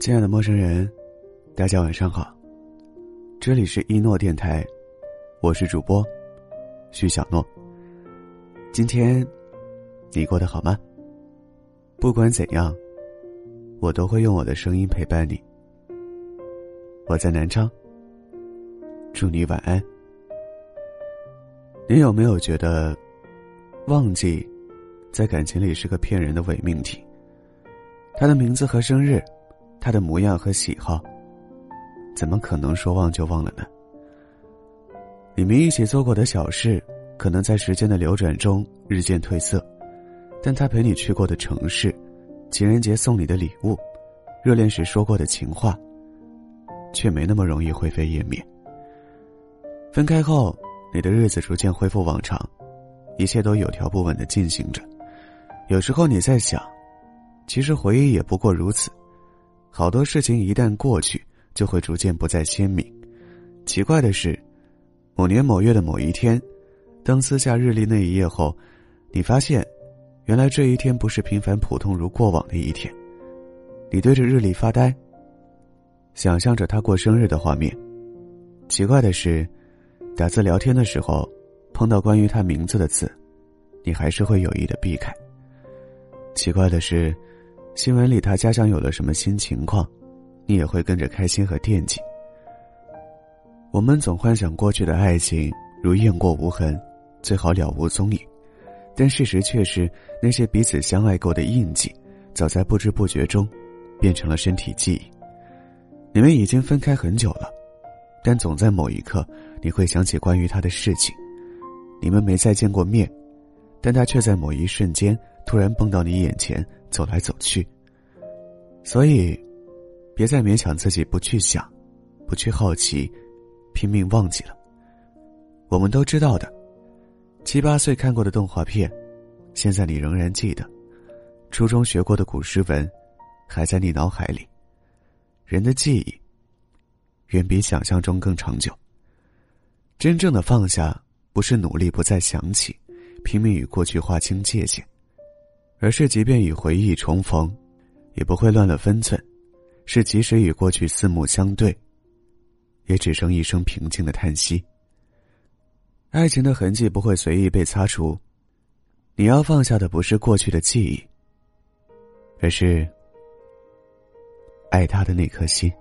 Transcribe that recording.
亲爱的陌生人，大家晚上好。这里是一诺电台，我是主播徐小诺。今天你过得好吗？不管怎样，我都会用我的声音陪伴你。我在南昌，祝你晚安。你有没有觉得，忘记在感情里是个骗人的伪命题？他的名字和生日。他的模样和喜好，怎么可能说忘就忘了呢？你们一起做过的小事，可能在时间的流转中日渐褪色，但他陪你去过的城市，情人节送你的礼物，热恋时说过的情话，却没那么容易灰飞烟灭。分开后，你的日子逐渐恢复往常，一切都有条不紊的进行着。有时候你在想，其实回忆也不过如此。好多事情一旦过去，就会逐渐不再鲜明。奇怪的是，某年某月的某一天，当撕下日历那一页后，你发现，原来这一天不是平凡普通如过往的一天。你对着日历发呆，想象着他过生日的画面。奇怪的是，打字聊天的时候，碰到关于他名字的字，你还是会有意的避开。奇怪的是。新闻里他家乡有了什么新情况，你也会跟着开心和惦记。我们总幻想过去的爱情如雁过无痕，最好了无踪影，但事实却是那些彼此相爱过的印记，早在不知不觉中，变成了身体记忆。你们已经分开很久了，但总在某一刻，你会想起关于他的事情。你们没再见过面，但他却在某一瞬间突然蹦到你眼前。走来走去，所以，别再勉强自己不去想，不去好奇，拼命忘记了。我们都知道的，七八岁看过的动画片，现在你仍然记得；初中学过的古诗文，还在你脑海里。人的记忆，远比想象中更长久。真正的放下，不是努力不再想起，拼命与过去划清界限。而是，即便与回忆重逢，也不会乱了分寸；是即使与过去四目相对，也只剩一声平静的叹息。爱情的痕迹不会随意被擦除，你要放下的不是过去的记忆，而是爱他的那颗心。